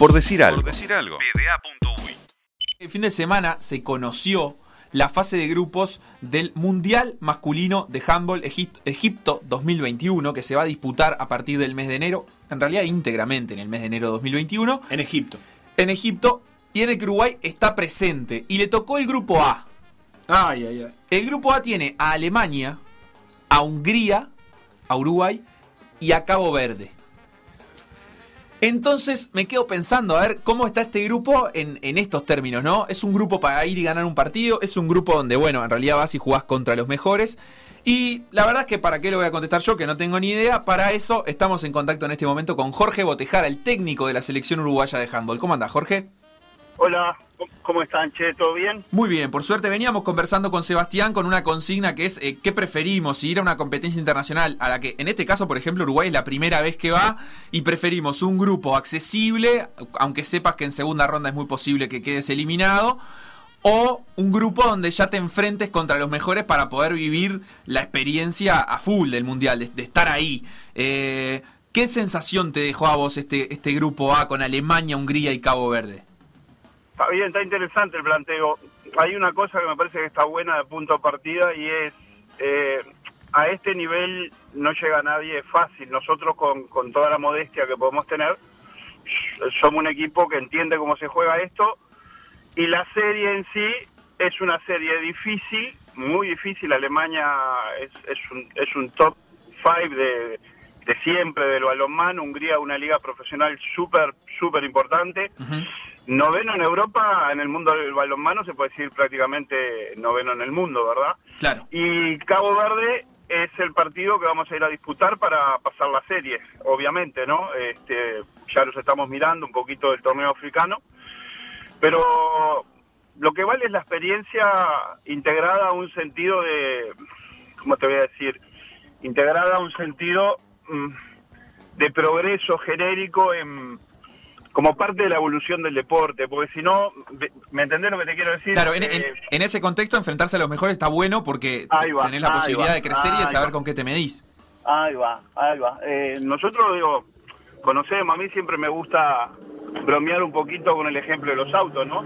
Por decir algo. decir algo. El fin de semana se conoció la fase de grupos del Mundial Masculino de Handball Egipto 2021, que se va a disputar a partir del mes de enero, en realidad íntegramente en el mes de enero de 2021. En Egipto. En Egipto, y en el que Uruguay está presente. Y le tocó el grupo A. Ay, ay, ay. El grupo A tiene a Alemania, a Hungría, a Uruguay y a Cabo Verde. Entonces me quedo pensando a ver cómo está este grupo en, estos términos, ¿no? Es un grupo para ir y ganar un partido, es un grupo donde, bueno, en realidad vas y jugás contra los mejores. Y la verdad es que para qué lo voy a contestar yo, que no tengo ni idea, para eso estamos en contacto en este momento con Jorge Botejara, el técnico de la selección uruguaya de handball. ¿Cómo anda, Jorge? Hola, ¿cómo están, Che? ¿Todo bien? Muy bien, por suerte veníamos conversando con Sebastián con una consigna que es eh, ¿qué preferimos? Si ir a una competencia internacional a la que, en este caso, por ejemplo, Uruguay es la primera vez que va y preferimos un grupo accesible, aunque sepas que en segunda ronda es muy posible que quedes eliminado, o un grupo donde ya te enfrentes contra los mejores para poder vivir la experiencia a full del Mundial, de, estar ahí. Eh, ¿Qué sensación te dejó a vos este, este grupo A con Alemania, Hungría y Cabo Verde? Está bien, está interesante el planteo. Hay una cosa que me parece que está buena de punto de partida y es, eh, a este nivel no llega nadie fácil. Nosotros con, con toda la modestia que podemos tener, somos un equipo que entiende cómo se juega esto y la serie en sí es una serie difícil, muy difícil. Alemania es, es, un, es un top 5 de, de siempre del balonmano. Hungría una liga profesional súper, súper importante. Noveno en Europa, en el mundo del balonmano, se puede decir prácticamente noveno en el mundo, ¿verdad? Claro. Y Cabo Verde es el partido que vamos a ir a disputar para pasar la serie, obviamente, ¿no? Este, ya los estamos mirando un poquito del torneo africano, pero lo que vale es la experiencia integrada a un sentido de, ¿cómo te voy a decir? Integrada a un sentido mm, de progreso genérico en como parte de la evolución del deporte, porque si no, ¿me entendés lo que te quiero decir? Claro, en, en, en ese contexto enfrentarse a los mejores está bueno porque va, tenés la posibilidad va, de crecer y de saber va. con qué te medís. Ahí va, ahí va. Eh, nosotros, digo, conocemos, a mí siempre me gusta bromear un poquito con el ejemplo de los autos, ¿no?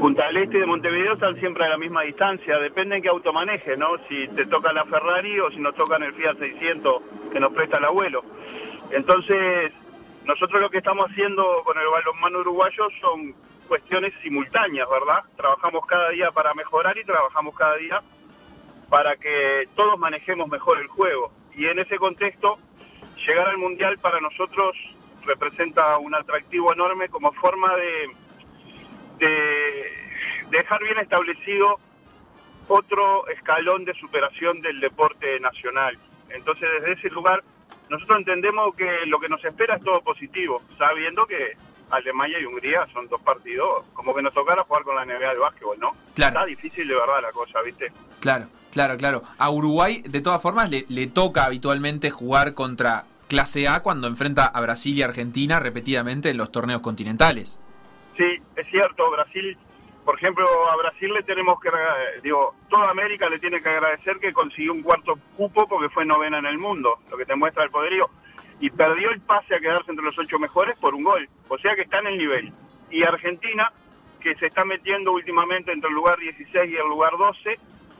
Punta del Este y de Montevideo están siempre a la misma distancia, depende en qué auto maneje, ¿no? Si te toca la Ferrari o si nos tocan el Fiat 600 que nos presta el abuelo. Entonces, nosotros lo que estamos haciendo con el balonmano uruguayo son cuestiones simultáneas, ¿verdad? Trabajamos cada día para mejorar y trabajamos cada día para que todos manejemos mejor el juego. Y en ese contexto, llegar al Mundial para nosotros representa un atractivo enorme como forma de, de dejar bien establecido otro escalón de superación del deporte nacional. Entonces, desde ese lugar, nosotros entendemos que lo que nos espera es todo positivo, sabiendo que Alemania y Hungría son dos partidos, como que nos tocara jugar con la NBA del básquetbol, ¿no? Claro. Está difícil de verdad la cosa, ¿viste? Claro, claro, claro. A Uruguay, de todas formas, le, le toca habitualmente jugar contra clase A cuando enfrenta a Brasil y Argentina repetidamente en los torneos continentales. Sí, es cierto, Brasil por ejemplo, a Brasil le tenemos que, digo, toda América le tiene que agradecer que consiguió un cuarto cupo porque fue novena en el mundo, lo que te muestra el poderío. Y perdió el pase a quedarse entre los ocho mejores por un gol. O sea que está en el nivel. Y Argentina, que se está metiendo últimamente entre el lugar 16 y el lugar 12,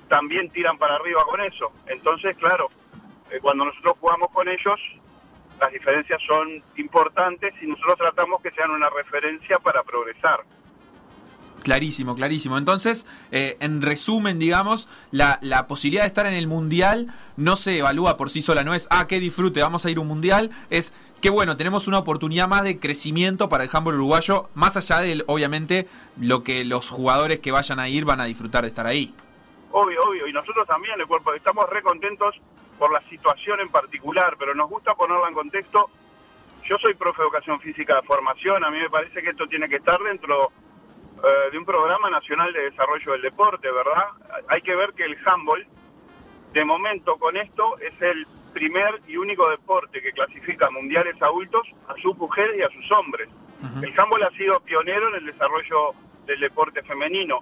también tiran para arriba con eso. Entonces, claro, eh, cuando nosotros jugamos con ellos, las diferencias son importantes y nosotros tratamos que sean una referencia para progresar. Clarísimo, clarísimo. Entonces, eh, en resumen, digamos, la, la, posibilidad de estar en el Mundial no se evalúa por sí sola, no es, ah, qué disfrute, vamos a ir a un Mundial, es, qué bueno, tenemos una oportunidad más de crecimiento para el handball uruguayo, más allá de, obviamente, lo que los jugadores que vayan a ir van a disfrutar de estar ahí. Obvio, obvio, y nosotros también, el cuerpo, estamos re contentos por la situación en particular, pero nos gusta ponerla en contexto. Yo soy profe de educación física de formación, a mí me parece que esto tiene que estar dentro eh, de un programa nacional de desarrollo del deporte, ¿verdad? Hay que ver que el handball, de momento con esto, es el primer y único deporte que clasifica mundiales adultos a sus mujeres y a sus hombres. Uh -huh. El handball ha sido pionero en el desarrollo del deporte femenino.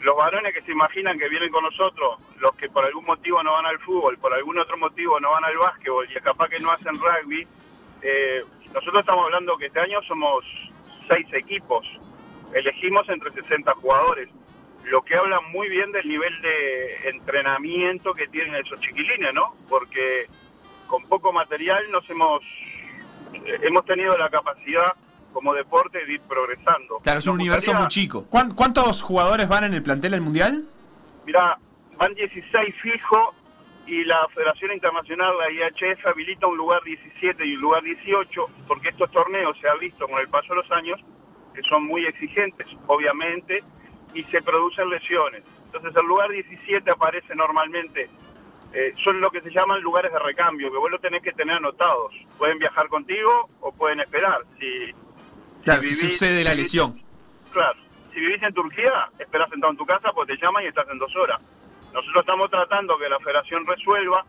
Los varones que se imaginan que vienen con nosotros, los que por algún motivo no van al fútbol, por algún otro motivo no van al básquetbol y capaz que no hacen rugby, eh, nosotros estamos hablando que este año somos seis equipos. Elegimos entre 60 jugadores, lo que habla muy bien del nivel de entrenamiento que tienen esos chiquilines, ¿no? Porque con poco material nos hemos hemos tenido la capacidad como deporte de ir progresando. Claro, es un universo muy chico. ¿Cuántos jugadores van en el plantel del Mundial? Mira, van 16 fijos y la Federación Internacional, la IHF, habilita un lugar 17 y un lugar 18, porque estos torneos se ha visto con el paso de los años que son muy exigentes, obviamente, y se producen lesiones. Entonces el lugar 17 aparece normalmente, eh, son lo que se llaman lugares de recambio, que vos lo tenés que tener anotados. Pueden viajar contigo o pueden esperar. Si, claro, si, sucede la lesión. Claro, si vivís en Turquía, esperás sentado en tu casa, pues te llaman y estás en dos horas. Nosotros estamos tratando que la federación resuelva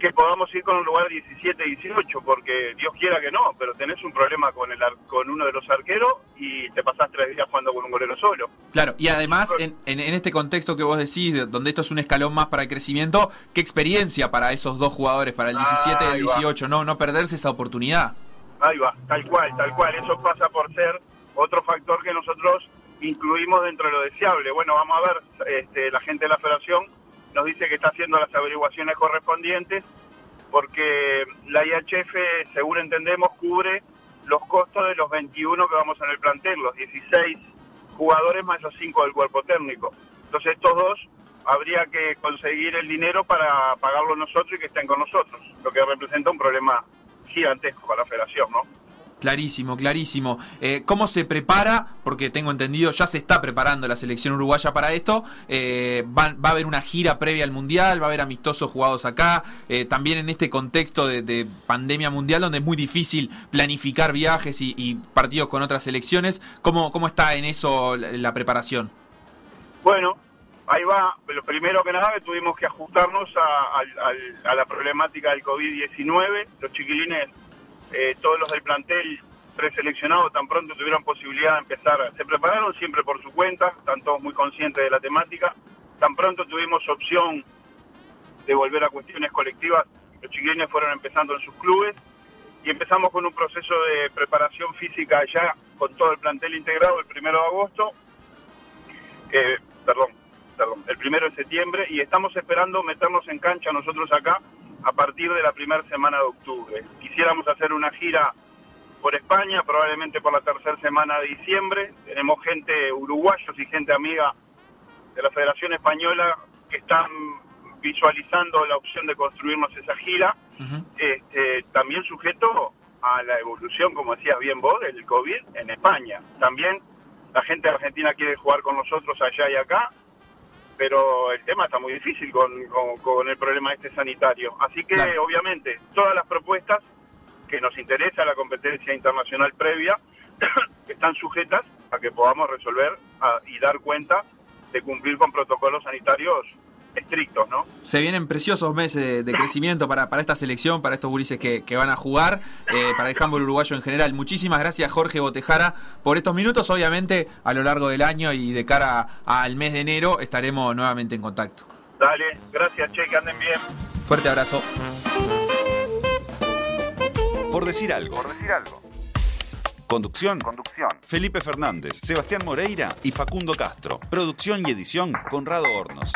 que podamos ir con un lugar 17-18, porque Dios quiera que no, pero tenés un problema con el con uno de los arqueros y te pasás tres días jugando con un golero solo. Claro, y además, en, en, este contexto que vos decís, donde esto es un escalón más para el crecimiento, ¿qué experiencia para esos dos jugadores, para el 17 y el 18? No, no perderse esa oportunidad. Ahí va, tal cual, tal cual. Eso pasa por ser otro factor que nosotros incluimos dentro de lo deseable. Bueno, vamos a ver, este, la gente de la federación nos dice que está haciendo las averiguaciones correspondientes porque la IHF, según entendemos, cubre los costos de los 21 que vamos en el plantel, los 16 jugadores más los 5 del cuerpo técnico. Entonces estos dos habría que conseguir el dinero para pagarlo nosotros y que estén con nosotros, lo que representa un problema gigantesco para la federación, ¿no? Clarísimo, clarísimo. Eh, ¿Cómo se prepara? Porque tengo entendido, ya se está preparando la selección uruguaya para esto. Eh, va, a haber una gira previa al Mundial, va a haber amistosos jugados acá. Eh, también en este contexto de, pandemia mundial, donde es muy difícil planificar viajes y, partidos con otras selecciones. ¿Cómo, ¿Cómo está en eso la, preparación? Bueno, ahí va. Lo primero que nada, tuvimos que ajustarnos a, a la problemática del COVID-19. Los chiquilines eh, todos los del plantel preseleccionados tan pronto tuvieron posibilidad de empezar, se prepararon siempre por su cuenta, están todos muy conscientes de la temática, tan pronto tuvimos opción de volver a cuestiones colectivas, los chiquilines fueron empezando en sus clubes y empezamos con un proceso de preparación física ya con todo el plantel integrado el primero de agosto, eh, perdón, perdón, el primero de septiembre y estamos esperando meternos en cancha nosotros acá a partir de la primera semana de octubre. Quisiéramos hacer una gira por España, probablemente por la tercera semana de diciembre. Tenemos gente, uruguayos y gente amiga de la Federación Española que están visualizando la opción de construirnos esa gira. este, también sujeto a la evolución, como decías bien vos, del COVID en España. También la gente Argentina quiere jugar con nosotros allá y acá pero el tema está muy difícil con, con, el problema este sanitario. Así que, obviamente, todas las propuestas que nos interesa la competencia internacional previa están sujetas a que podamos resolver y dar cuenta de cumplir con protocolos sanitarios estrictos, ¿no? Se vienen preciosos meses de, crecimiento para, para esta selección, para estos gurises que, van a jugar, eh, para el handball uruguayo en general. Muchísimas gracias Jorge Botejara por estos minutos. Obviamente a lo largo del año y de cara al mes de enero estaremos nuevamente en contacto. Dale, gracias Che, que anden bien. Fuerte abrazo. Por decir algo. Por decir algo. Conducción. Conducción. Felipe Fernández, Sebastián Moreira y Facundo Castro. Producción y edición Conrado Hornos.